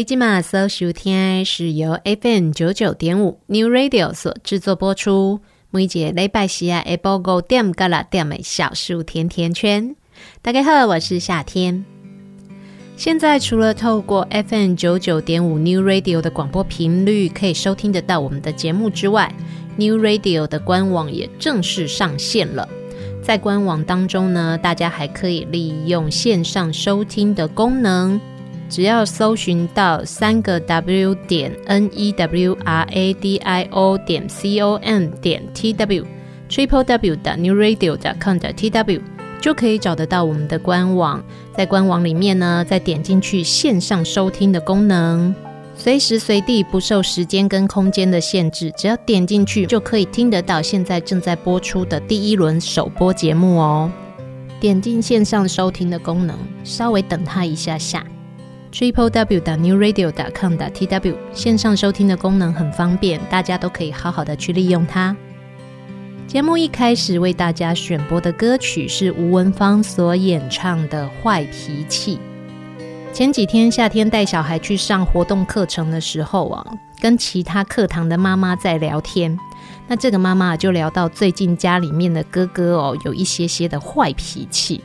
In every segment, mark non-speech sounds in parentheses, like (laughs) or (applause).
你今嘛所收听是由 FM 九九点五 New Radio 所制作播出。每节礼拜四啊，下晡五点到六点的小树甜甜圈。大家好，我是夏天。现在除了透过 FM 九九点五 New Radio 的广播频率可以收听得到我们的节目之外，New Radio 的官网也正式上线了。在官网当中呢，大家还可以利用线上收听的功能。只要搜寻到三个 W 点 N E W R A D I O 点 C O M 点 T W，Triple W 的 New Radio 的 com 的 T W，就可以找得到我们的官网。在官网里面呢，再点进去线上收听的功能。随时随地不受时间跟空间的限制，只要点进去就可以听得到现在正在播出的第一轮首播节目哦。点进线上收听的功能，稍微等它一下下。Triple W 的 New radio com 的 T W 线上收听的功能很方便，大家都可以好好的去利用它。节目一开始为大家选播的歌曲是吴文芳所演唱的《坏脾气》。前几天夏天带小孩去上活动课程的时候啊，跟其他课堂的妈妈在聊天。那这个妈妈就聊到最近家里面的哥哥哦，有一些些的坏脾气。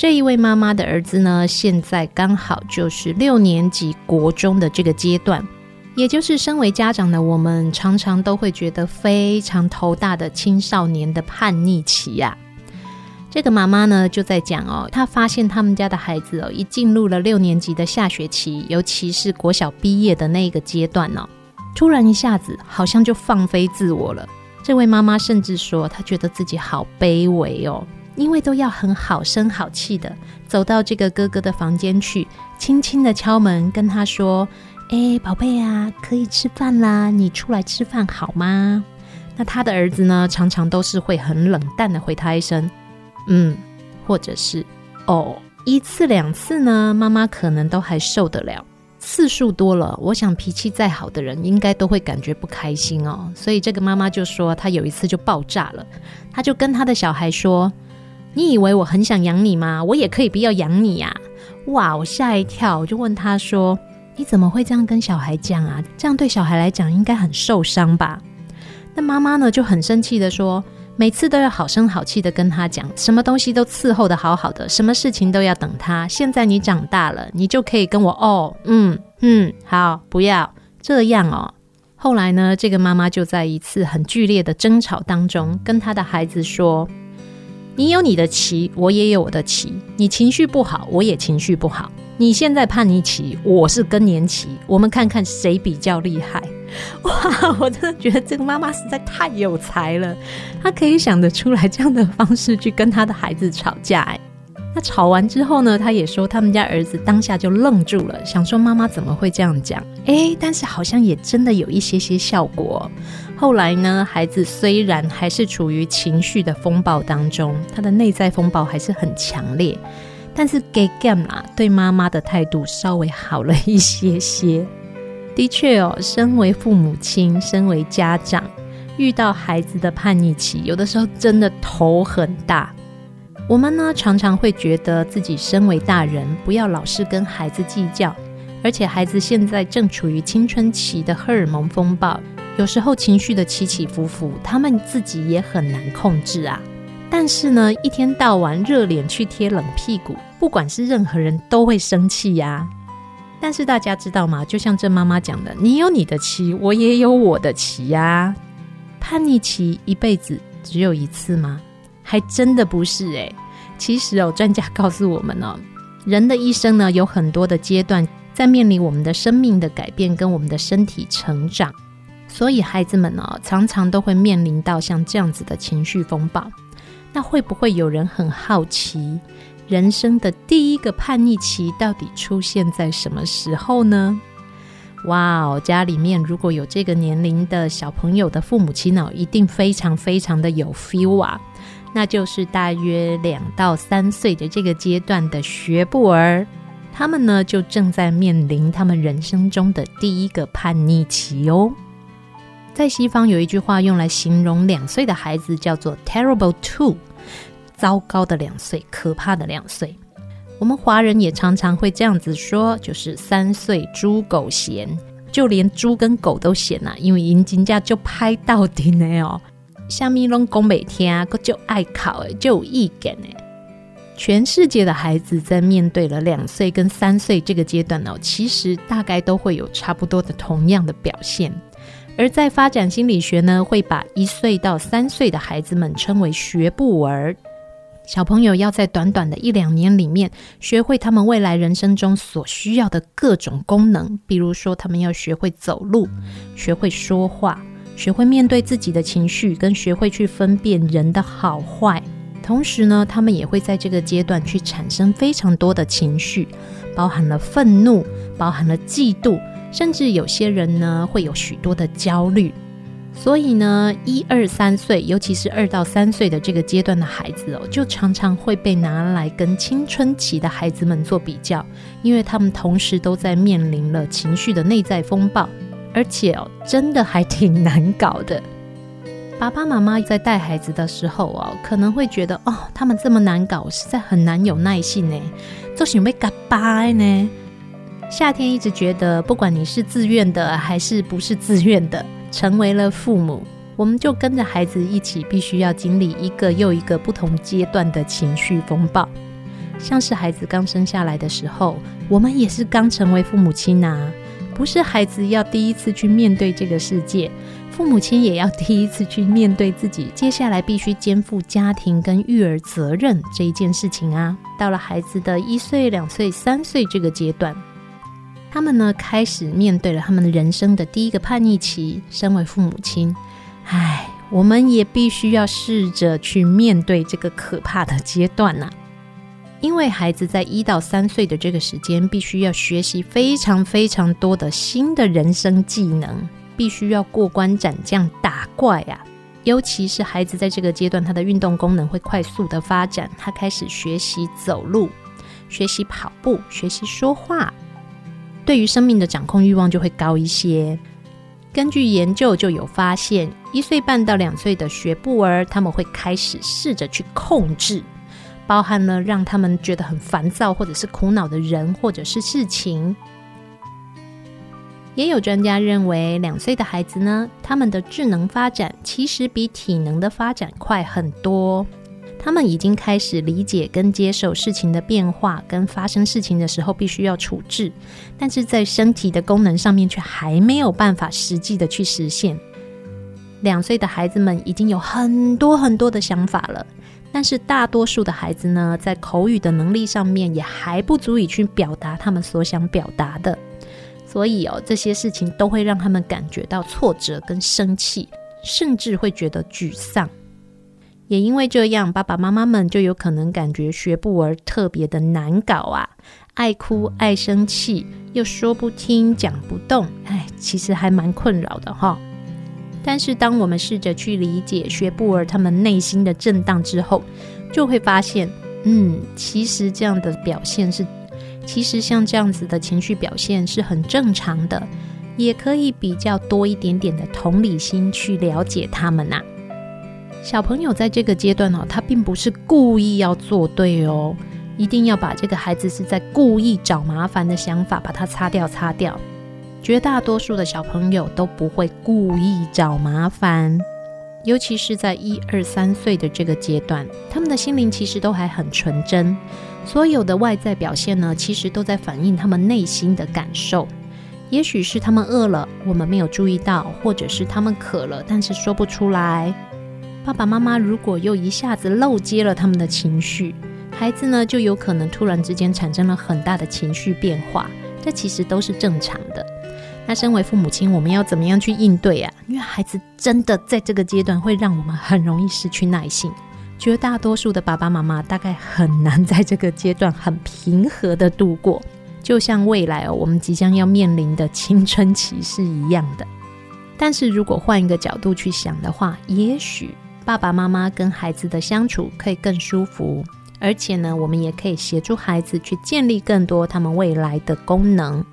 这一位妈妈的儿子呢，现在刚好就是六年级国中的这个阶段，也就是身为家长的我们常常都会觉得非常头大的青少年的叛逆期呀。这个妈妈呢，就在讲哦，她发现他们家的孩子哦，一进入了六年级的下学期，尤其是国小毕业的那个阶段哦，突然一下子好像就放飞自我了。这位妈妈甚至说，她觉得自己好卑微哦，因为都要很好声好气的走到这个哥哥的房间去，轻轻的敲门，跟他说：“哎，宝贝啊，可以吃饭啦，你出来吃饭好吗？”那他的儿子呢，常常都是会很冷淡的回他一声。嗯，或者是哦，一次两次呢，妈妈可能都还受得了。次数多了，我想脾气再好的人应该都会感觉不开心哦。所以这个妈妈就说，她有一次就爆炸了，她就跟她的小孩说：“你以为我很想养你吗？我也可以不要养你呀！”哇，我吓一跳，我就问他说：“你怎么会这样跟小孩讲啊？这样对小孩来讲应该很受伤吧？”那妈妈呢就很生气的说。每次都要好声好气的跟他讲，什么东西都伺候的好好的，什么事情都要等他。现在你长大了，你就可以跟我哦，嗯嗯，好，不要这样哦。后来呢，这个妈妈就在一次很剧烈的争吵当中，跟她的孩子说：“你有你的期，我也有我的期。你情绪不好，我也情绪不好。你现在叛逆期，我是更年期，我们看看谁比较厉害。(laughs) ”哇，我真的觉得这个妈妈实在太有才了，她可以想得出来这样的方式去跟她的孩子吵架。哎，那吵完之后呢，她也说他们家儿子当下就愣住了，想说妈妈怎么会这样讲？哎，但是好像也真的有一些些效果。后来呢，孩子虽然还是处于情绪的风暴当中，他的内在风暴还是很强烈，但是给 game 啦，对妈妈的态度稍微好了一些些。的确哦，身为父母亲，身为家长，遇到孩子的叛逆期，有的时候真的头很大。我们呢，常常会觉得自己身为大人，不要老是跟孩子计较，而且孩子现在正处于青春期的荷尔蒙风暴，有时候情绪的起起伏伏，他们自己也很难控制啊。但是呢，一天到晚热脸去贴冷屁股，不管是任何人都会生气呀。但是大家知道吗？就像郑妈妈讲的，你有你的期，我也有我的期呀。叛逆期一辈子只有一次吗？还真的不是诶。其实哦，专家告诉我们哦，人的一生呢，有很多的阶段在面临我们的生命的改变跟我们的身体成长，所以孩子们呢，常常都会面临到像这样子的情绪风暴。那会不会有人很好奇？人生的第一个叛逆期到底出现在什么时候呢？哇哦，家里面如果有这个年龄的小朋友的父母亲呢，一定非常非常的有 feel 啊！那就是大约两到三岁的这个阶段的学步儿，他们呢就正在面临他们人生中的第一个叛逆期哦。在西方有一句话用来形容两岁的孩子，叫做 “terrible two”。糟糕的两岁，可怕的两岁。我们华人也常常会这样子说，就是三岁猪狗嫌，就连猪跟狗都嫌呐、因为银金价就拍到底呢哦。下面拢讲每天啊，就爱考诶，就有意见诶。全世界的孩子在面对了两岁跟三岁这个阶段哦，其实大概都会有差不多的同样的表现。而在发展心理学呢，会把一岁到三岁的孩子们称为学步儿。小朋友要在短短的一两年里面，学会他们未来人生中所需要的各种功能，比如说他们要学会走路，学会说话，学会面对自己的情绪，跟学会去分辨人的好坏。同时呢，他们也会在这个阶段去产生非常多的情绪，包含了愤怒，包含了嫉妒，甚至有些人呢会有许多的焦虑。所以呢，一二三岁，尤其是二到三岁的这个阶段的孩子哦，就常常会被拿来跟青春期的孩子们做比较，因为他们同时都在面临了情绪的内在风暴，而且哦，真的还挺难搞的。爸爸妈妈在带孩子的时候哦，可能会觉得哦，他们这么难搞，实在很难有耐性呢，做什么嘎巴呢？夏天一直觉得，不管你是自愿的还是不是自愿的。成为了父母，我们就跟着孩子一起，必须要经历一个又一个不同阶段的情绪风暴。像是孩子刚生下来的时候，我们也是刚成为父母亲啊，不是孩子要第一次去面对这个世界，父母亲也要第一次去面对自己接下来必须肩负家庭跟育儿责任这一件事情啊。到了孩子的一岁、两岁、三岁这个阶段。他们呢，开始面对了他们的人生的第一个叛逆期。身为父母亲，唉，我们也必须要试着去面对这个可怕的阶段呐。因为孩子在一到三岁的这个时间，必须要学习非常非常多的新的人生技能，必须要过关斩将、打怪啊。尤其是孩子在这个阶段，他的运动功能会快速的发展，他开始学习走路、学习跑步、学习说话。对于生命的掌控欲望就会高一些。根据研究就有发现，一岁半到两岁的学步儿，他们会开始试着去控制，包含了让他们觉得很烦躁或者是苦恼的人或者是事情。也有专家认为，两岁的孩子呢，他们的智能发展其实比体能的发展快很多。他们已经开始理解跟接受事情的变化，跟发生事情的时候必须要处置，但是在身体的功能上面却还没有办法实际的去实现。两岁的孩子们已经有很多很多的想法了，但是大多数的孩子呢，在口语的能力上面也还不足以去表达他们所想表达的，所以哦，这些事情都会让他们感觉到挫折跟生气，甚至会觉得沮丧。也因为这样，爸爸妈妈们就有可能感觉学步儿特别的难搞啊，爱哭、爱生气，又说不听、讲不动，哎，其实还蛮困扰的哈。但是当我们试着去理解学步儿他们内心的震荡之后，就会发现，嗯，其实这样的表现是，其实像这样子的情绪表现是很正常的，也可以比较多一点点的同理心去了解他们呐、啊。小朋友在这个阶段哦，他并不是故意要做对哦，一定要把这个孩子是在故意找麻烦的想法把它擦掉擦掉。绝大多数的小朋友都不会故意找麻烦，尤其是在一二三岁的这个阶段，他们的心灵其实都还很纯真，所有的外在表现呢，其实都在反映他们内心的感受。也许是他们饿了，我们没有注意到，或者是他们渴了，但是说不出来。爸爸妈妈如果又一下子漏接了他们的情绪，孩子呢，就有可能突然之间产生了很大的情绪变化，这其实都是正常的。那身为父母亲，我们要怎么样去应对啊？因为孩子真的在这个阶段会让我们很容易失去耐性。绝大多数的爸爸妈妈大概很难在这个阶段很平和的度过，就像未来哦，我们即将要面临的青春期是一样的。但是如果换一个角度去想的话，也许。爸爸妈妈跟孩子的相处可以更舒服，而且呢，我们也可以协助孩子去建立更多他们未来的功能。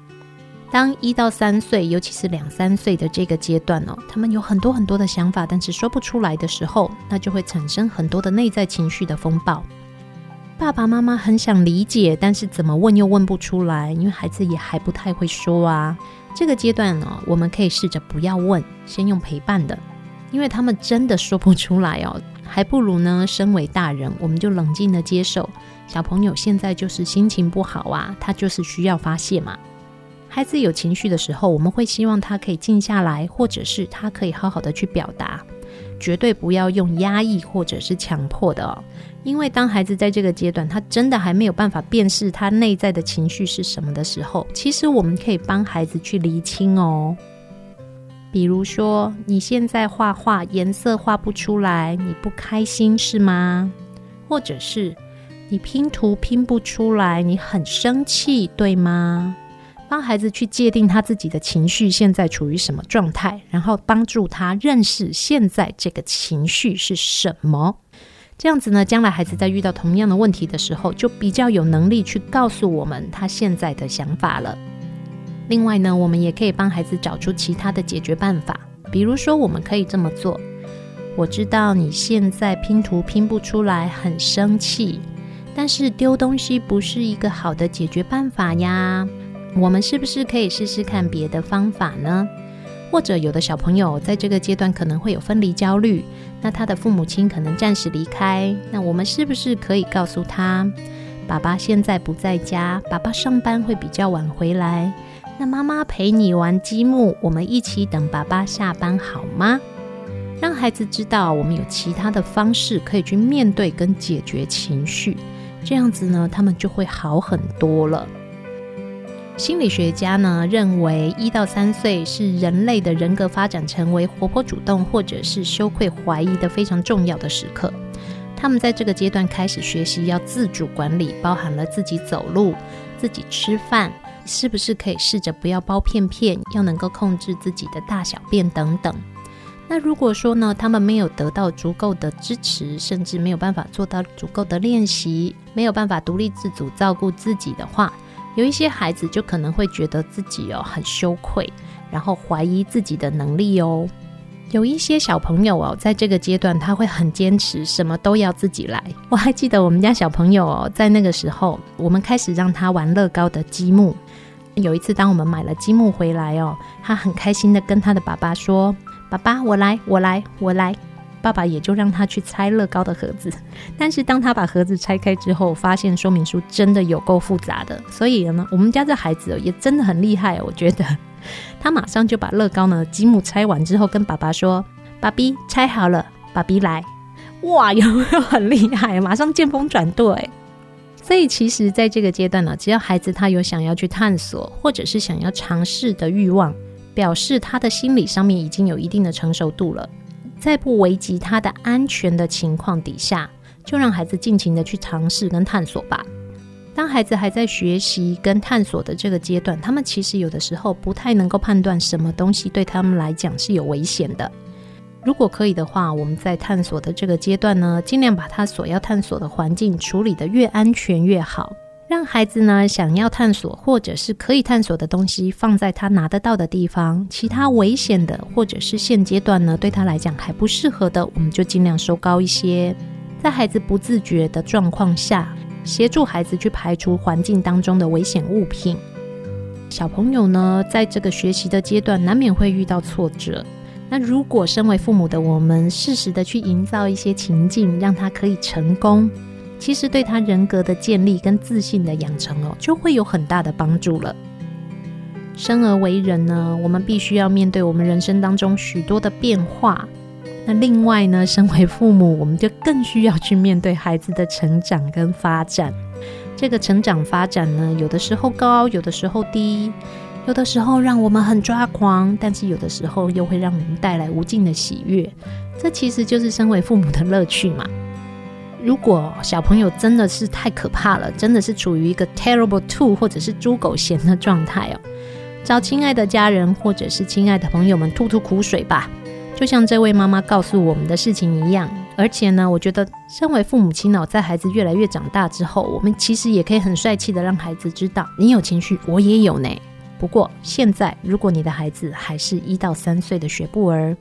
当一到三岁，尤其是两三岁的这个阶段哦，他们有很多很多的想法，但是说不出来的时候，那就会产生很多的内在情绪的风暴。爸爸妈妈很想理解，但是怎么问又问不出来，因为孩子也还不太会说啊。这个阶段呢，我们可以试着不要问，先用陪伴的。因为他们真的说不出来哦，还不如呢，身为大人，我们就冷静的接受，小朋友现在就是心情不好啊，他就是需要发泄嘛。孩子有情绪的时候，我们会希望他可以静下来，或者是他可以好好的去表达，绝对不要用压抑或者是强迫的哦。因为当孩子在这个阶段，他真的还没有办法辨识他内在的情绪是什么的时候，其实我们可以帮孩子去厘清哦。比如说，你现在画画颜色画不出来，你不开心是吗？或者是你拼图拼不出来，你很生气，对吗？帮孩子去界定他自己的情绪现在处于什么状态，然后帮助他认识现在这个情绪是什么。这样子呢，将来孩子在遇到同样的问题的时候，就比较有能力去告诉我们他现在的想法了。另外呢，我们也可以帮孩子找出其他的解决办法，比如说，我们可以这么做：我知道你现在拼图拼不出来，很生气，但是丢东西不是一个好的解决办法呀。我们是不是可以试试看别的方法呢？或者有的小朋友在这个阶段可能会有分离焦虑，那他的父母亲可能暂时离开，那我们是不是可以告诉他，爸爸现在不在家，爸爸上班会比较晚回来。那妈妈陪你玩积木，我们一起等爸爸下班好吗？让孩子知道我们有其他的方式可以去面对跟解决情绪，这样子呢，他们就会好很多了。心理学家呢认为，一到三岁是人类的人格发展成为活泼主动或者是羞愧怀疑的非常重要的时刻。他们在这个阶段开始学习要自主管理，包含了自己走路、自己吃饭。是不是可以试着不要包片片，要能够控制自己的大小便等等？那如果说呢，他们没有得到足够的支持，甚至没有办法做到足够的练习，没有办法独立自主照顾自己的话，有一些孩子就可能会觉得自己哦很羞愧，然后怀疑自己的能力哦。有一些小朋友哦，在这个阶段他会很坚持，什么都要自己来。我还记得我们家小朋友哦，在那个时候，我们开始让他玩乐高的积木。有一次，当我们买了积木回来哦，他很开心的跟他的爸爸说：“爸爸，我来，我来，我来。”爸爸也就让他去拆乐高的盒子。(laughs) 但是当他把盒子拆开之后，发现说明书真的有够复杂的。所以呢，我们家这孩子也真的很厉害，我觉得 (laughs) 他马上就把乐高呢积木拆完之后，跟爸爸说：“爸比拆好了，爸比来。”哇，有没有很厉害？马上见风转舵。所以，其实，在这个阶段呢，只要孩子他有想要去探索，或者是想要尝试的欲望，表示他的心理上面已经有一定的成熟度了，在不危及他的安全的情况底下，就让孩子尽情的去尝试跟探索吧。当孩子还在学习跟探索的这个阶段，他们其实有的时候不太能够判断什么东西对他们来讲是有危险的。如果可以的话，我们在探索的这个阶段呢，尽量把他所要探索的环境处理得越安全越好，让孩子呢想要探索或者是可以探索的东西放在他拿得到的地方，其他危险的或者是现阶段呢对他来讲还不适合的，我们就尽量收高一些，在孩子不自觉的状况下，协助孩子去排除环境当中的危险物品。小朋友呢，在这个学习的阶段，难免会遇到挫折。那如果身为父母的我们适时的去营造一些情境，让他可以成功，其实对他人格的建立跟自信的养成哦，就会有很大的帮助了。生而为人呢，我们必须要面对我们人生当中许多的变化。那另外呢，身为父母，我们就更需要去面对孩子的成长跟发展。这个成长发展呢，有的时候高，有的时候低。有的时候让我们很抓狂，但是有的时候又会让我们带来无尽的喜悦。这其实就是身为父母的乐趣嘛。如果小朋友真的是太可怕了，真的是处于一个 terrible two 或者是猪狗嫌的状态哦，找亲爱的家人或者是亲爱的朋友们吐吐苦水吧。就像这位妈妈告诉我们的事情一样。而且呢，我觉得身为父母亲哦，在孩子越来越长大之后，我们其实也可以很帅气的让孩子知道，你有情绪，我也有呢。不过现在，如果你的孩子还是一到三岁的学步儿，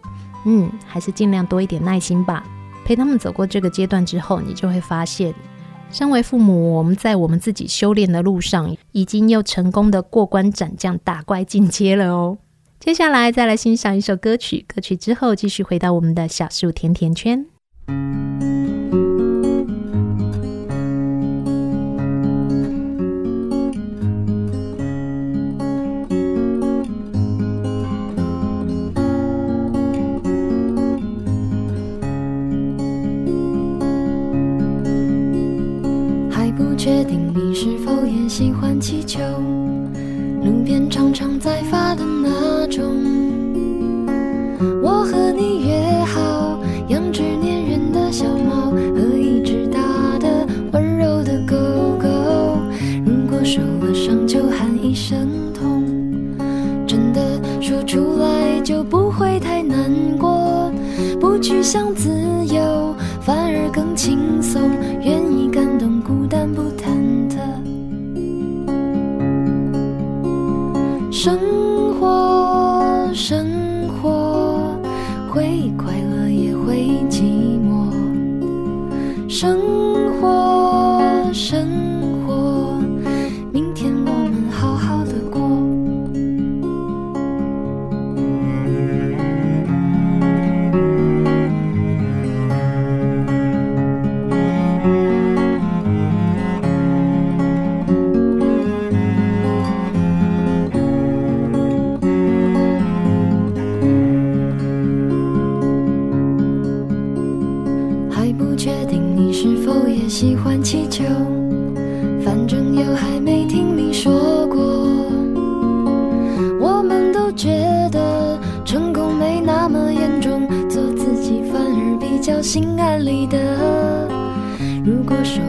嗯，还是尽量多一点耐心吧，陪他们走过这个阶段之后，你就会发现，身为父母，我们在我们自己修炼的路上，已经又成功的过关斩将，打怪进阶了哦。接下来再来欣赏一首歌曲，歌曲之后继续回到我们的小树甜甜圈。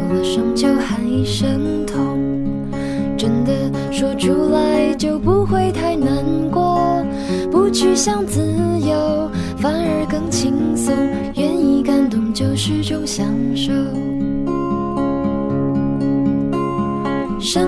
了伤就喊一声痛，真的说出来就不会太难过。不去想自由，反而更轻松，愿意感动就是种享受。生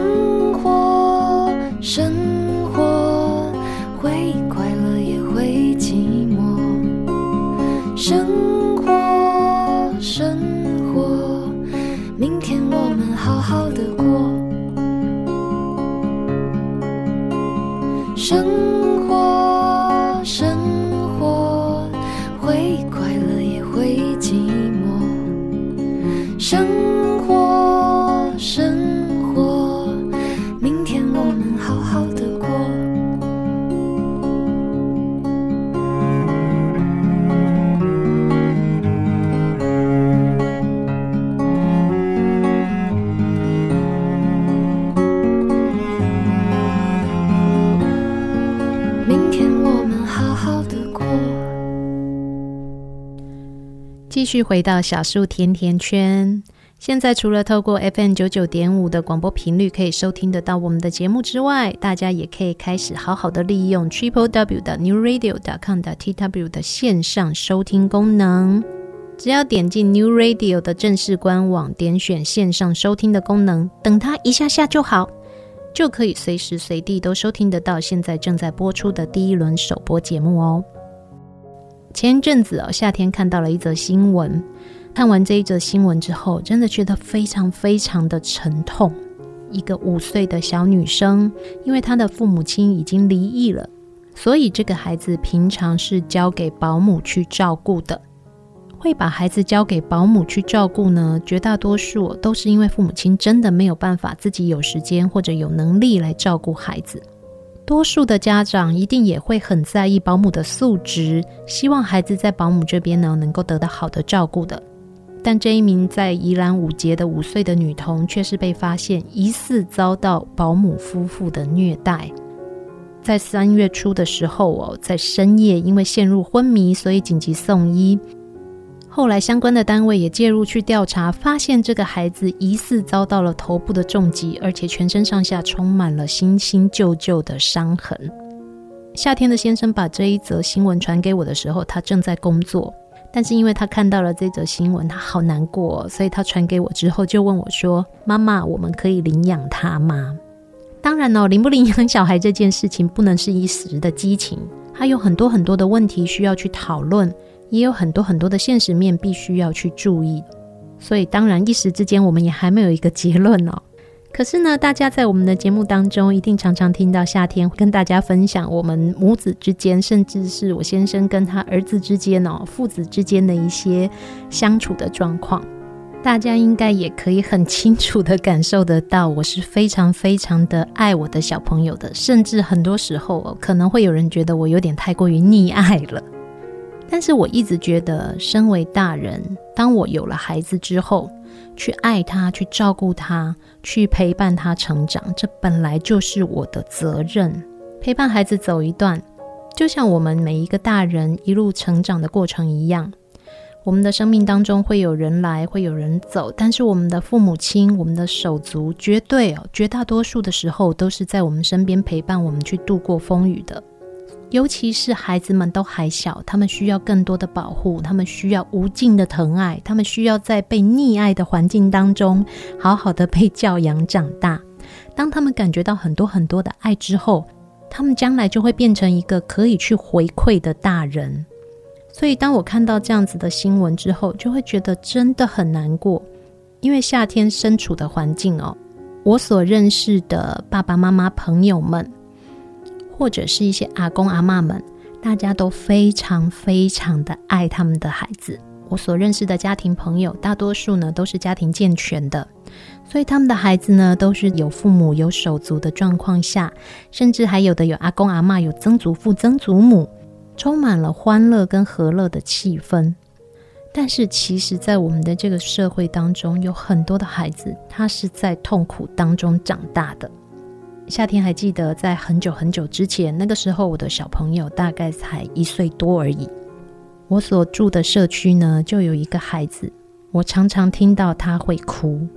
续回到小树甜甜圈。现在除了透过 FM 九九点五的广播频率可以收听得到我们的节目之外，大家也可以开始好好的利用 Triple W 的 New Radio 点 com 的 TW 的线上收听功能。只要点进 New Radio 的正式官网，点选线上收听的功能，等它一下下就好，就可以随时随地都收听得到现在正在播出的第一轮首播节目哦。前一阵子哦，夏天看到了一则新闻。看完这一则新闻之后，真的觉得非常非常的沉痛。一个五岁的小女生，因为她的父母亲已经离异了，所以这个孩子平常是交给保姆去照顾的。会把孩子交给保姆去照顾呢，绝大多数都是因为父母亲真的没有办法自己有时间或者有能力来照顾孩子。多数的家长一定也会很在意保姆的素质，希望孩子在保姆这边呢能够得到好的照顾的。但这一名在宜兰五结的五岁的女童，却是被发现疑似遭到保姆夫妇的虐待。在三月初的时候哦，在深夜因为陷入昏迷，所以紧急送医。后来相关的单位也介入去调查，发现这个孩子疑似遭到了头部的重击，而且全身上下充满了新新旧旧的伤痕。夏天的先生把这一则新闻传给我的时候，他正在工作。但是因为他看到了这则新闻，他好难过，所以他传给我之后就问我说：“妈妈，我们可以领养他吗？”当然哦，领不领养小孩这件事情不能是一时的激情，还有很多很多的问题需要去讨论，也有很多很多的现实面必须要去注意。所以当然一时之间我们也还没有一个结论哦。(laughs) 可是呢，大家在我们的节目当中，一定常常听到夏天跟大家分享我们母子之间，甚至是我先生跟他儿子之间哦，父子之间的一些相处的状况。大家应该也可以很清楚地感受得到，我是非常非常的爱我的小朋友的，甚至很多时候可能会有人觉得我有点太过于溺爱了。但是我一直觉得，身为大人，当我有了孩子之后，去爱他，去照顾他，去陪伴他成长，这本来就是我的责任。陪伴孩子走一段，就像我们每一个大人一路成长的过程一样。我们的生命当中会有人来，会有人走，但是我们的父母亲、我们的手足，绝对哦，绝大多数的时候都是在我们身边陪伴我们去度过风雨的。尤其是孩子们都还小，他们需要更多的保护，他们需要无尽的疼爱，他们需要在被溺爱的环境当中好好的被教养长大。(laughs) 当他们感觉到很多很多的爱之后，他们将来就会变成一个可以去回馈的大人。所以，当我看到这样子的新闻之后，就会觉得真的很难过，因为夏天身处的环境哦，我所认识的爸爸妈妈朋友们。或者是一些阿公阿嬷们，大家都非常非常的爱他们的孩子。我所认识的家庭朋友，大多数呢都是家庭健全的，所以他们的孩子呢都是有父母有手足的状况下，甚至还有的有阿公阿嬷、有曾祖父、曾祖母，充满了欢乐跟和乐的气氛。但是，其实，在我们的这个社会当中，有很多的孩子，他是在痛苦当中长大的。夏天还记得，在很久很久之前，那个时候我的小朋友大概才一岁多而已。我所住的社区呢，就有一个孩子，我常常听到他会哭。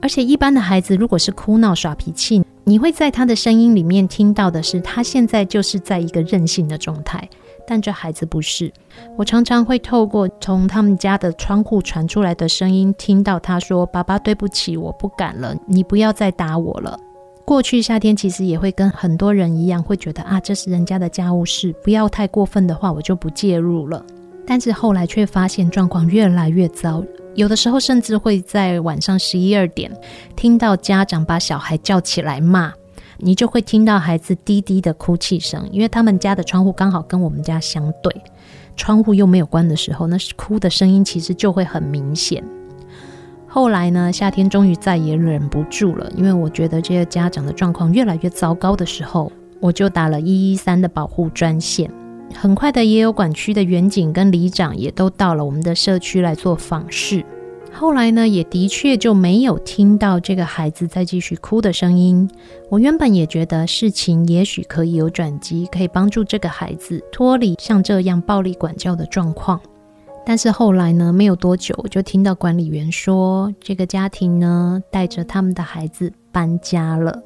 而且一般的孩子如果是哭闹耍脾气，你会在他的声音里面听到的是他现在就是在一个任性的状态。但这孩子不是，我常常会透过从他们家的窗户传出来的声音，听到他说：“爸爸，对不起，我不敢了，你不要再打我了。”过去夏天其实也会跟很多人一样，会觉得啊，这是人家的家务事，不要太过分的话，我就不介入了。但是后来却发现状况越来越糟，有的时候甚至会在晚上十一二点听到家长把小孩叫起来骂，你就会听到孩子低低的哭泣声，因为他们家的窗户刚好跟我们家相对，窗户又没有关的时候，那是哭的声音其实就会很明显。后来呢，夏天终于再也忍不住了，因为我觉得这些家长的状况越来越糟糕的时候，我就打了一一三的保护专线。很快的，也有管区的员警跟里长也都到了我们的社区来做访视。后来呢，也的确就没有听到这个孩子再继续哭的声音。我原本也觉得事情也许可以有转机，可以帮助这个孩子脱离像这样暴力管教的状况。但是后来呢，没有多久，我就听到管理员说，这个家庭呢，带着他们的孩子搬家了。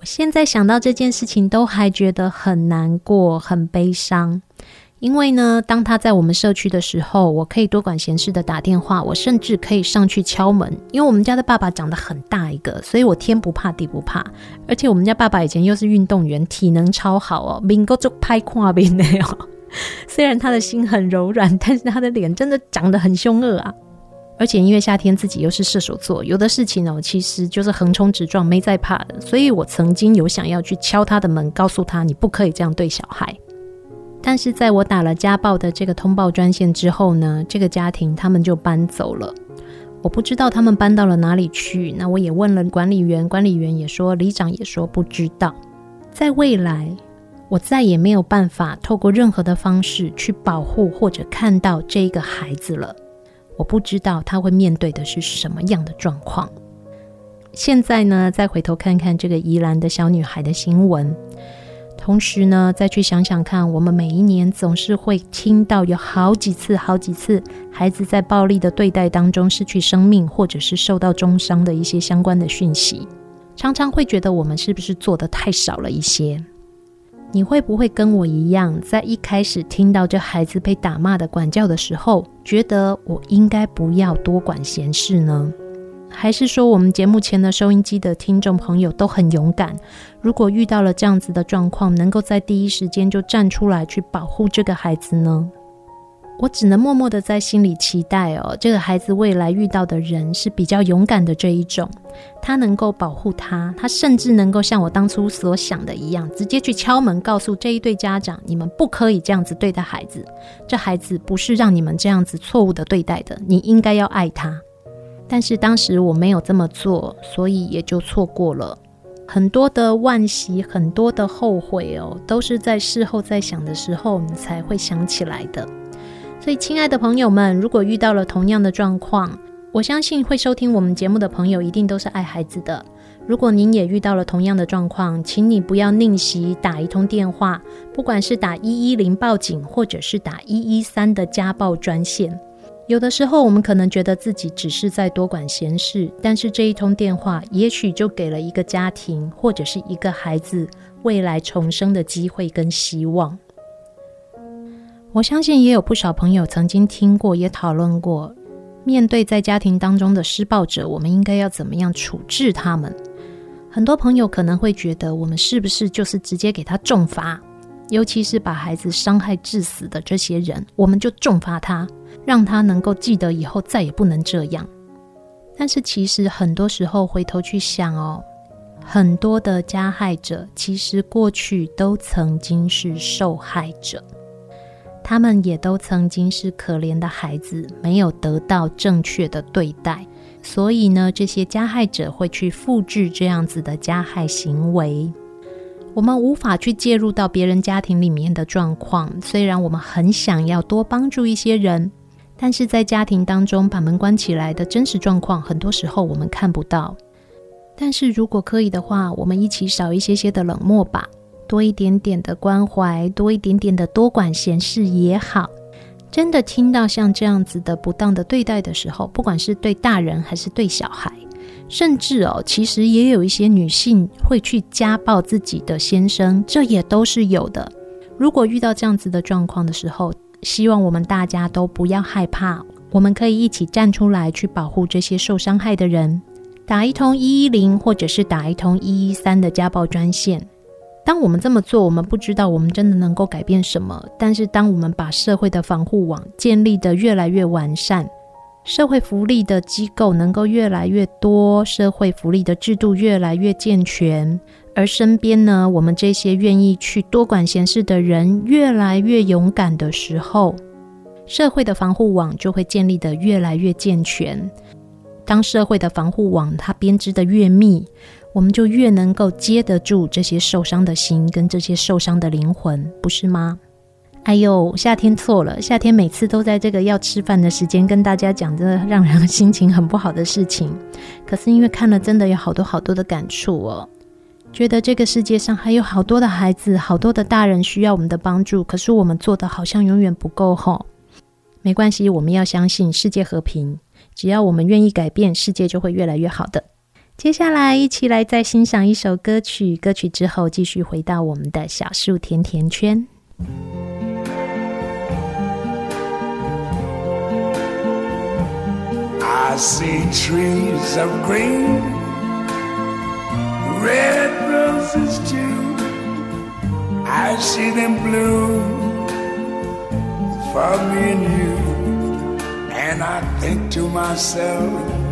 我现在想到这件事情，都还觉得很难过、很悲伤。因为呢，当他在我们社区的时候，我可以多管闲事的打电话，我甚至可以上去敲门。因为我们家的爸爸长得很大一个，所以我天不怕地不怕。而且我们家爸爸以前又是运动员，体能超好哦，能够就拍跨边的哦。(laughs) 虽然他的心很柔软，但是他的脸真的长得很凶恶啊！而且因为夏天自己又是射手座，有的事情呢，其实就是横冲直撞，没在怕的。所以我曾经有想要去敲他的门，告诉他你不可以这样对小孩。但是在我打了家暴的这个通报专线之后呢，这个家庭他们就搬走了。我不知道他们搬到了哪里去。那我也问了管理员，管理员也说，里长也说不知道。在未来。我再也没有办法透过任何的方式去保护或者看到这个孩子了。我不知道他会面对的是什么样的状况。现在呢，再回头看看这个宜兰的小女孩的新闻，同时呢，再去想想看，我们每一年总是会听到有好几次、好几次孩子在暴力的对待当中失去生命，或者是受到重伤的一些相关的讯息，常常会觉得我们是不是做得太少了一些？你会不会跟我一样，在一开始听到这孩子被打骂的管教的时候，觉得我应该不要多管闲事呢？还是说，我们节目前的收音机的听众朋友都很勇敢，如果遇到了这样子的状况，能够在第一时间就站出来去保护这个孩子呢？我只能默默的在心里期待哦，这个孩子未来遇到的人是比较勇敢的这一种，他能够保护他，他甚至能够像我当初所想的一样，直接去敲门告诉这一对家长，你们不可以这样子对待孩子，这孩子不是让你们这样子错误的对待的，你应该要爱他。但是当时我没有这么做，所以也就错过了。很多的惋惜，很多的后悔哦，都是在事后在想的时候，你才会想起来的。所以，亲爱的朋友们，如果遇到了同样的状况，我相信会收听我们节目的朋友一定都是爱孩子的。如果您也遇到了同样的状况，请你不要吝惜打一通电话，不管是打一一零报警，或者是打一一三的家暴专线。有的时候，我们可能觉得自己只是在多管闲事，但是这一通电话，也许就给了一个家庭或者是一个孩子未来重生的机会跟希望。我相信也有不少朋友曾经听过，也讨论过，面对在家庭当中的施暴者，我们应该要怎么样处置他们？很多朋友可能会觉得，我们是不是就是直接给他重罚？尤其是把孩子伤害致死的这些人，我们就重罚他，让他能够记得以后再也不能这样。但是其实很多时候回头去想哦，很多的加害者其实过去都曾经是受害者。他们也都曾经是可怜的孩子，没有得到正确的对待，所以呢，这些加害者会去复制这样子的加害行为。我们无法去介入到别人家庭里面的状况，虽然我们很想要多帮助一些人，但是在家庭当中把门关起来的真实状况，很多时候我们看不到。但是如果可以的话，我们一起少一些些的冷漠吧。多一点点的关怀，多一点点的多管闲事也好。真的听到像这样子的不当的对待的时候，不管是对大人还是对小孩，甚至哦，其实也有一些女性会去家暴自己的先生，这也都是有的。如果遇到这样子的状况的时候，希望我们大家都不要害怕，我们可以一起站出来去保护这些受伤害的人，打一通一一零，或者是打一通一一三的家暴专线。当我们这么做，我们不知道我们真的能够改变什么。但是，当我们把社会的防护网建立得越来越完善，社会福利的机构能够越来越多，社会福利的制度越来越健全，而身边呢，我们这些愿意去多管闲事的人越来越勇敢的时候，社会的防护网就会建立得越来越健全。当社会的防护网它编织得越密，我们就越能够接得住这些受伤的心跟这些受伤的灵魂，不是吗？哎呦，夏天错了，夏天每次都在这个要吃饭的时间跟大家讲这让人心情很不好的事情。可是因为看了，真的有好多好多的感触哦，觉得这个世界上还有好多的孩子，好多的大人需要我们的帮助，可是我们做的好像永远不够吼。没关系，我们要相信世界和平，只要我们愿意改变，世界就会越来越好的。接下来，一起来再欣赏一首歌曲。歌曲之后，继续回到我们的小树甜甜圈。I see trees of green, red roses too. I see them bloom for me and you. And I think to myself.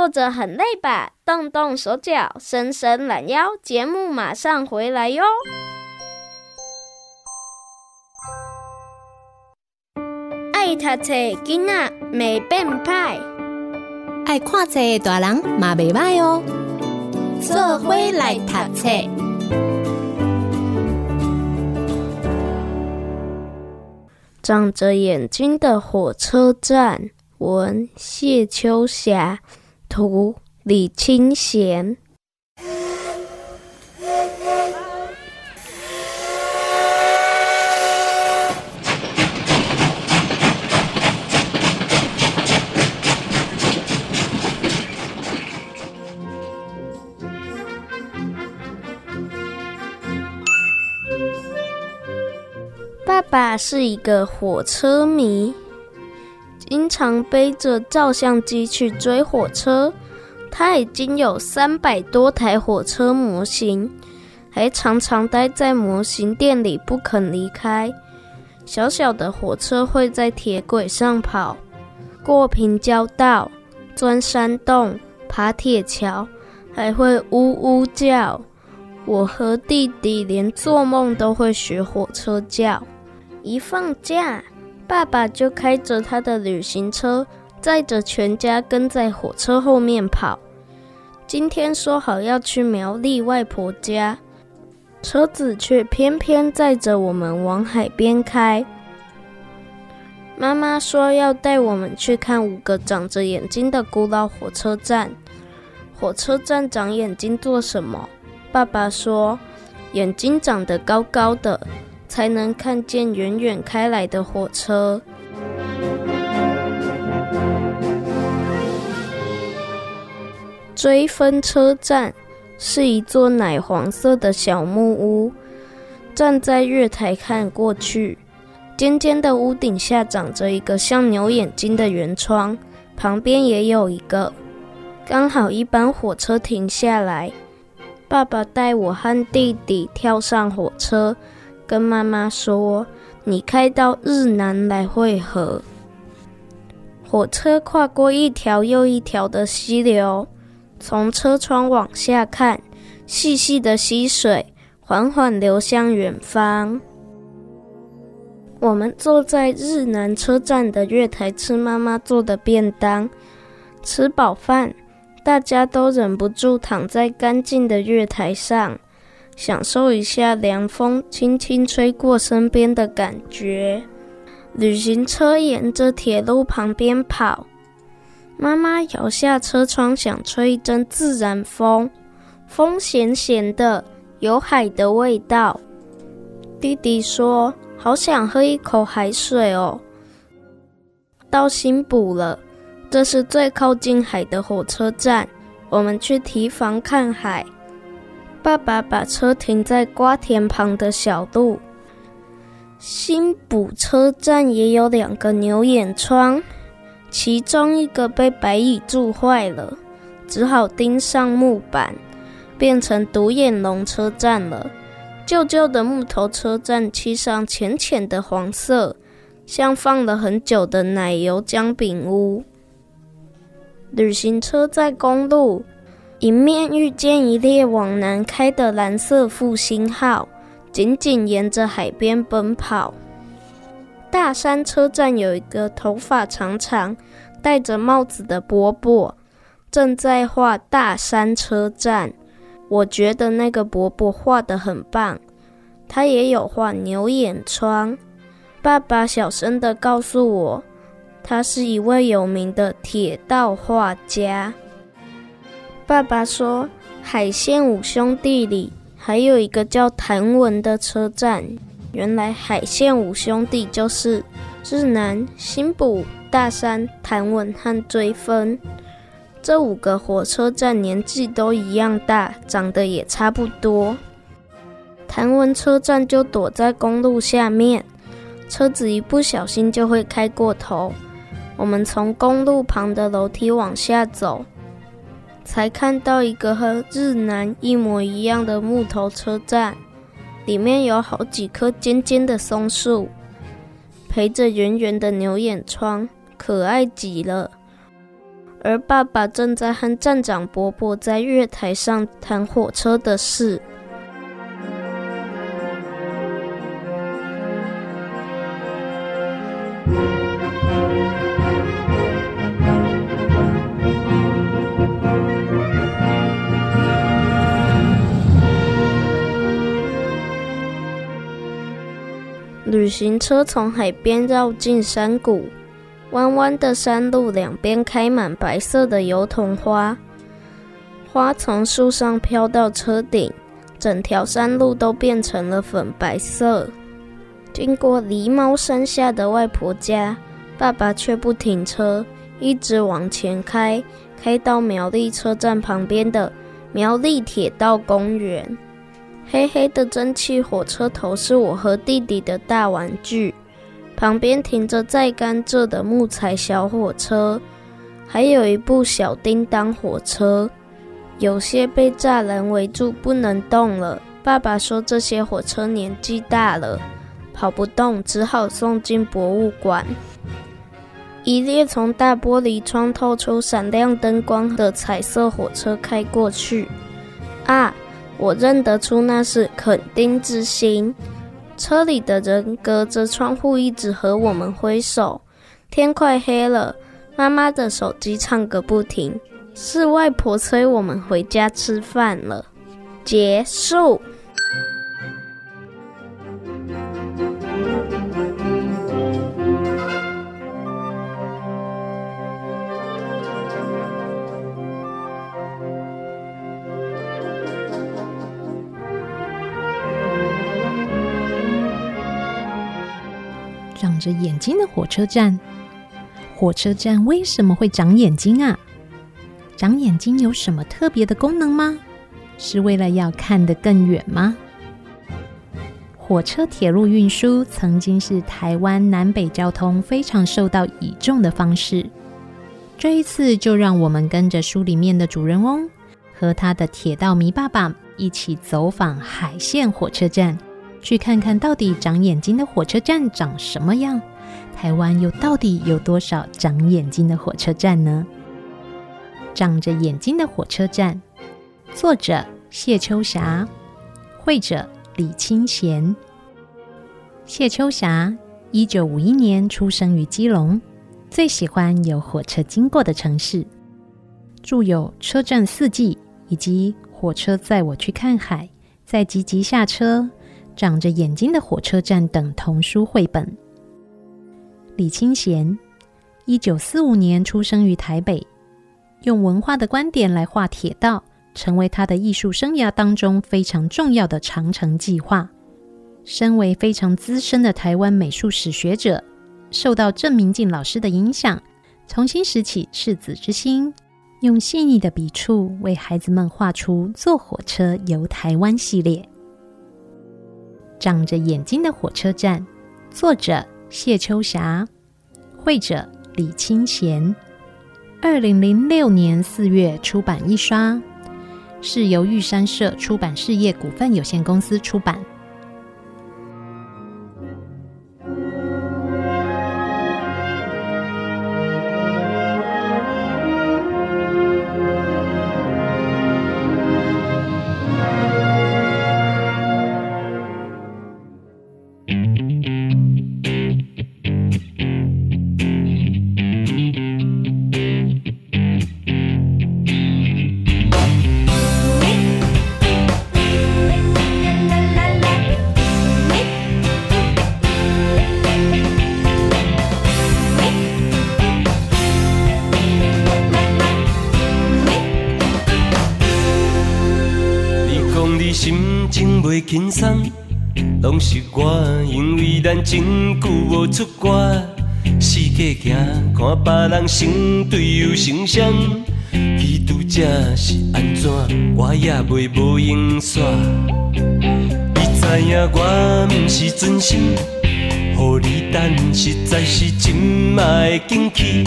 坐着很累吧？动动手脚，伸伸懒腰，节目马上回来哟！爱读册囡仔袂变歹，爱看册大人嘛袂歹哦。做伙来读册，长着眼睛的火车站。文谢秋霞，图李清贤。爸爸是一个火车迷。经常背着照相机去追火车，他已经有三百多台火车模型，还常常待在模型店里不肯离开。小小的火车会在铁轨上跑，过平交道，钻山洞，爬铁桥，还会呜呜叫。我和弟弟连做梦都会学火车叫，一放假。爸爸就开着他的旅行车，载着全家跟在火车后面跑。今天说好要去苗栗外婆家，车子却偏偏载着我们往海边开。妈妈说要带我们去看五个长着眼睛的古老火车站。火车站长眼睛做什么？爸爸说，眼睛长得高高的。才能看见远远开来的火车。追分车站是一座奶黄色的小木屋，站在月台看过去，尖尖的屋顶下长着一个像牛眼睛的圆窗，旁边也有一个。刚好一班火车停下来，爸爸带我和弟弟跳上火车。跟妈妈说：“你开到日南来会合。”火车跨过一条又一条的溪流，从车窗往下看，细细的溪水缓缓流向远方。我们坐在日南车站的月台吃妈妈做的便当，吃饱饭，大家都忍不住躺在干净的月台上。享受一下凉风轻轻吹过身边的感觉。旅行车沿着铁路旁边跑，妈妈摇下车窗想吹一阵自然风，风咸咸的，有海的味道。弟弟说：“好想喝一口海水哦。”到新埔了，这是最靠近海的火车站，我们去堤防看海。爸爸把车停在瓜田旁的小路。新埔车站也有两个牛眼窗，其中一个被白蚁蛀坏了，只好钉上木板，变成独眼龙车站了。旧旧的木头车站漆上浅浅的黄色，像放了很久的奶油姜饼屋。旅行车在公路。迎面遇见一列往南开的蓝色复兴号，紧紧沿着海边奔跑。大山车站有一个头发长长、戴着帽子的伯伯，正在画大山车站。我觉得那个伯伯画得很棒，他也有画牛眼窗。爸爸小声地告诉我，他是一位有名的铁道画家。爸爸说，海线五兄弟里还有一个叫谭文的车站。原来海线五兄弟就是日南、新埔、大山、谭文和追分。这五个火车站年纪都一样大，长得也差不多。谭文车站就躲在公路下面，车子一不小心就会开过头。我们从公路旁的楼梯往下走，才看到一个和日南一模一样的木头车站，里面有好几棵尖尖的松树，陪着圆圆的牛眼窗，可爱极了。而爸爸正在和站长伯伯在月台上谈火车的事。旅行车从海边绕进山谷。弯弯的山路两边开满白色的油桐花，花从树上飘到车顶，整条山路都变成了粉白色。经过狸猫山下的外婆家，爸爸却不停车，一直往前开，开到苗栗车站旁边的苗栗铁道公园。黑黑的蒸汽火车头是我和弟弟的大玩具。旁边停着载甘蔗的木材小火车，还有一部小叮当火车，有些被栅栏围住不能动了。爸爸说这些火车年纪大了，跑不动，只好送进博物馆。一列从大玻璃窗透出闪亮灯光的彩色火车开过去，啊，我认得出那是肯丁之星。车里的人隔着窗户一直和我们挥手。天快黑了，妈妈的手机唱个不停，是外婆催我们回家吃饭了。结束。眼睛的火车站，火车站为什么会长眼睛啊？长眼睛有什么特别的功能吗？是为了要看得更远吗？火车铁路运输曾经是台湾南北交通非常受到倚重的方式。这一次，就让我们跟着书里面的主人翁和他的铁道迷爸爸一起走访海线火车站。去看看到底长眼睛的火车站长什么样？台湾又到底有多少长眼睛的火车站呢？长着眼睛的火车站，作者谢秋霞，绘者李清贤。谢秋霞一九五一年出生于基隆，最喜欢有火车经过的城市，著有《车站四季》以及《火车载我去看海》，在急急下车。长着眼睛的火车站等童书绘本。李清贤，一九四五年出生于台北，用文化的观点来画铁道，成为他的艺术生涯当中非常重要的长城计划。身为非常资深的台湾美术史学者，受到郑明进老师的影响，重新拾起赤子之心，用细腻的笔触为孩子们画出《坐火车游台湾》系列。长着眼睛的火车站，作者谢秋霞，绘者李清贤。二零零六年四月出版一刷，是由玉山社出版事业股份有限公司出版。真久无出国。世界行，看别人成对又成双，伊拄则是安怎，我也袂无用煞。你知影我毋是存心，乎你等，实在是真嘛会紧去。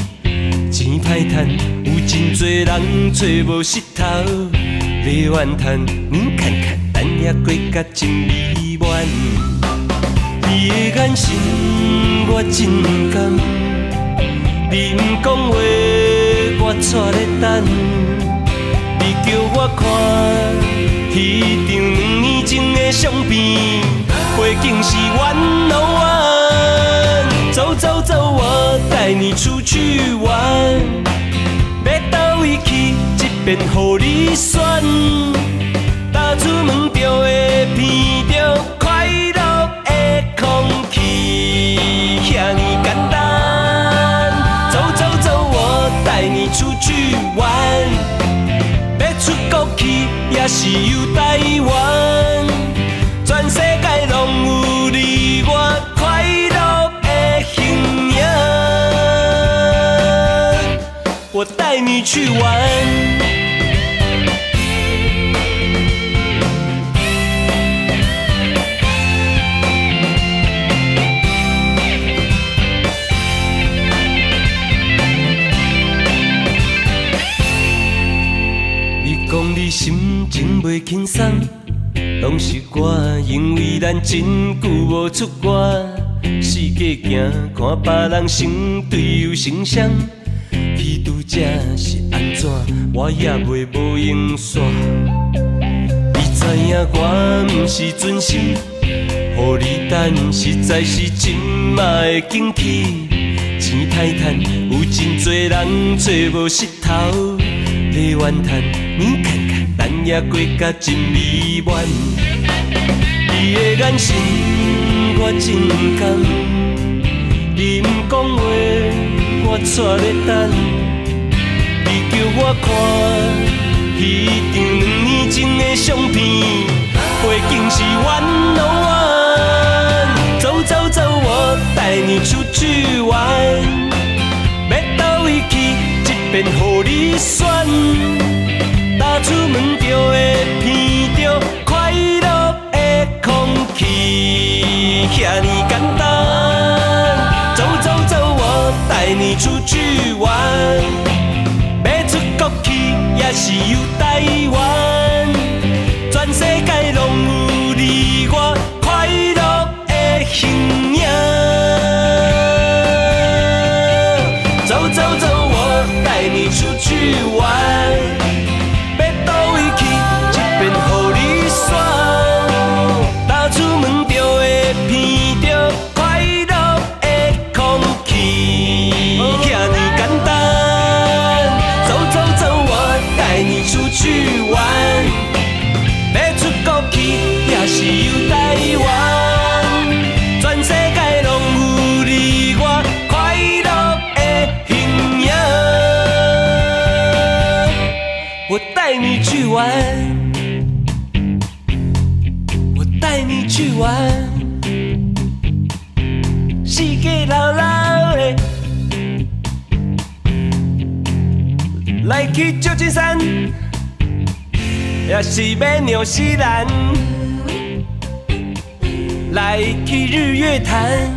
钱歹趁，有真济人找无石头来怨叹。你看看，等也过甲真美满。你的眼神我真甘，你毋讲话我却咧等。你叫我看彼张两年前的相片，背景是湾路湾。走走走，我带你出去玩。要到位去，这边予你选。踏出门就会也是游台湾。全世界拢有你我快乐的形影。我带你去玩。袂轻松，拢是我，因为咱真久无出国，四界行，看别人成对又成双。彼拄则是安怎？我也袂无用煞。你知影我毋是准心，乎你等实在是真嘛会紧去。钱太趁，有真济人找无石头来怨叹。你看看，也过甲真美满。你的眼神我真感，你毋讲话，我却咧等。叫我看彼张两年前的相片，背景是湾路湾。走走走，我带你出去玩。要到位去，这边予你选。踏出门就会闻到快乐的空气，遐尼简单。走走走，我带你出去玩。也是游台湾，全世界拢有你我快乐的形影。走走走，我带你出去玩。自由台湾，全世界拢有你我快乐的形影。我带你去玩，我带你去玩，世界流浪的，来去旧金山，也是要让世人。来去日月潭，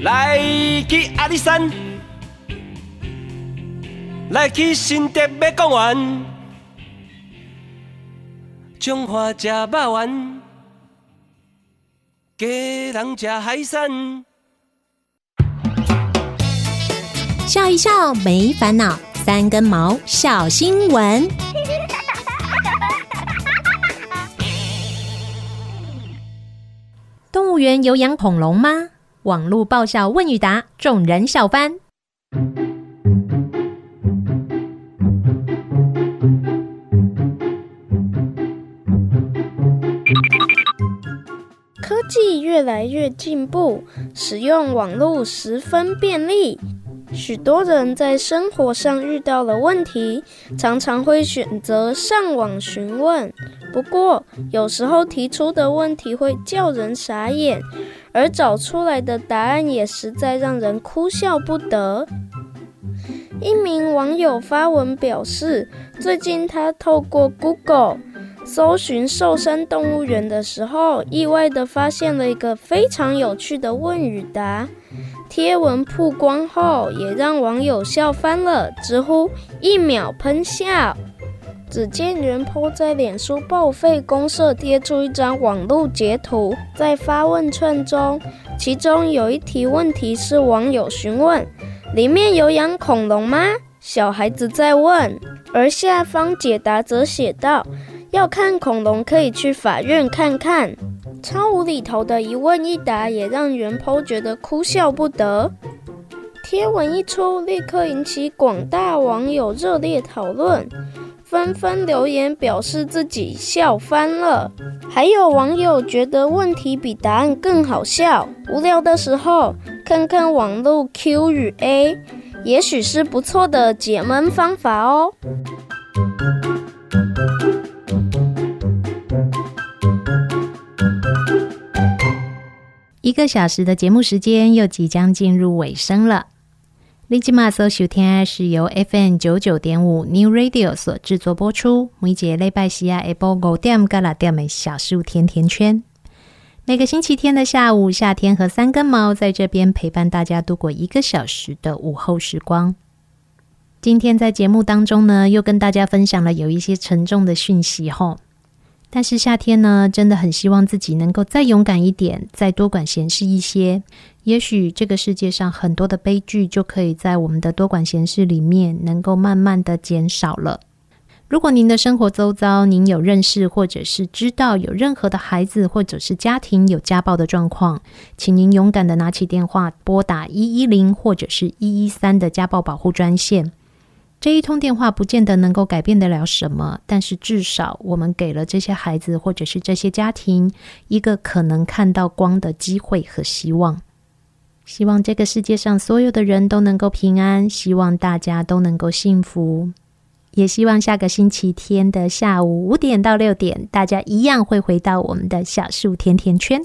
来去阿里山。来去新竹要公园，彰化吃肉圆，家人吃海产。笑一笑没烦恼，三根毛小新闻。动物园有养恐龙吗？网络爆笑问与答，众人笑翻。科技越来越进步，使用网络十分便利。许多人在生活上遇到了问题，常常会选择上网询问。不过，有时候提出的问题会叫人傻眼，而找出来的答案也实在让人哭笑不得。一名网友发文表示，最近他透过 Google 搜寻寿山动物园的时候，意外地发现了一个非常有趣的问与答。贴文曝光后，也让网友笑翻了，直呼一秒喷笑。只见原 PO 在脸书报废公社贴出一张网络截图，在发问串中，其中有一题问题是网友询问：里面有养恐龙吗？小孩子在问，而下方解答则写道。要看恐龙，可以去法院看看。超无厘头的一问一答，也让原 PO 觉得哭笑不得。贴文一出，立刻引起广大网友热烈讨论，纷纷留言表示自己笑翻了。还有网友觉得问题比答案更好笑。无聊的时候，看看网络 Q 与 A，也许是不错的解闷方法哦。一个小时的节目时间又即将进入尾声了。你今麦所收听是由 FM 九九点五 New Radio 所制作播出。每节礼拜四下午五点到六点的小树甜甜圈。每个星期天的下午，夏天和三根毛在这边陪伴大家度过一个小时的午后时光。今天在节目当中呢，又跟大家分享了有一些沉重的讯息吼。但是夏天呢，真的很希望自己能够再勇敢一点，再多管闲事一些。也许这个世界上很多的悲剧就可以在我们的多管闲事里面，能够慢慢的减少了。如果您的生活周遭，您有认识或者是知道有任何的孩子或者是家庭有家暴的状况，请您勇敢的拿起电话拨打一一零或者是一一三的家暴保护专线。这一通电话不见得能够改变得了什么，但是至少我们给了这些孩子或者是这些家庭一个可能看到光的机会和希望。希望这个世界上所有的人都能够平安，希望大家都能够幸福，也希望下个星期天的下午五点到六点，大家一样会回到我们的小树甜甜圈。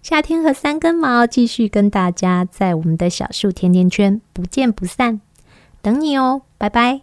夏天和三根毛继续跟大家在我们的小树甜甜圈不见不散。等你哦拜拜。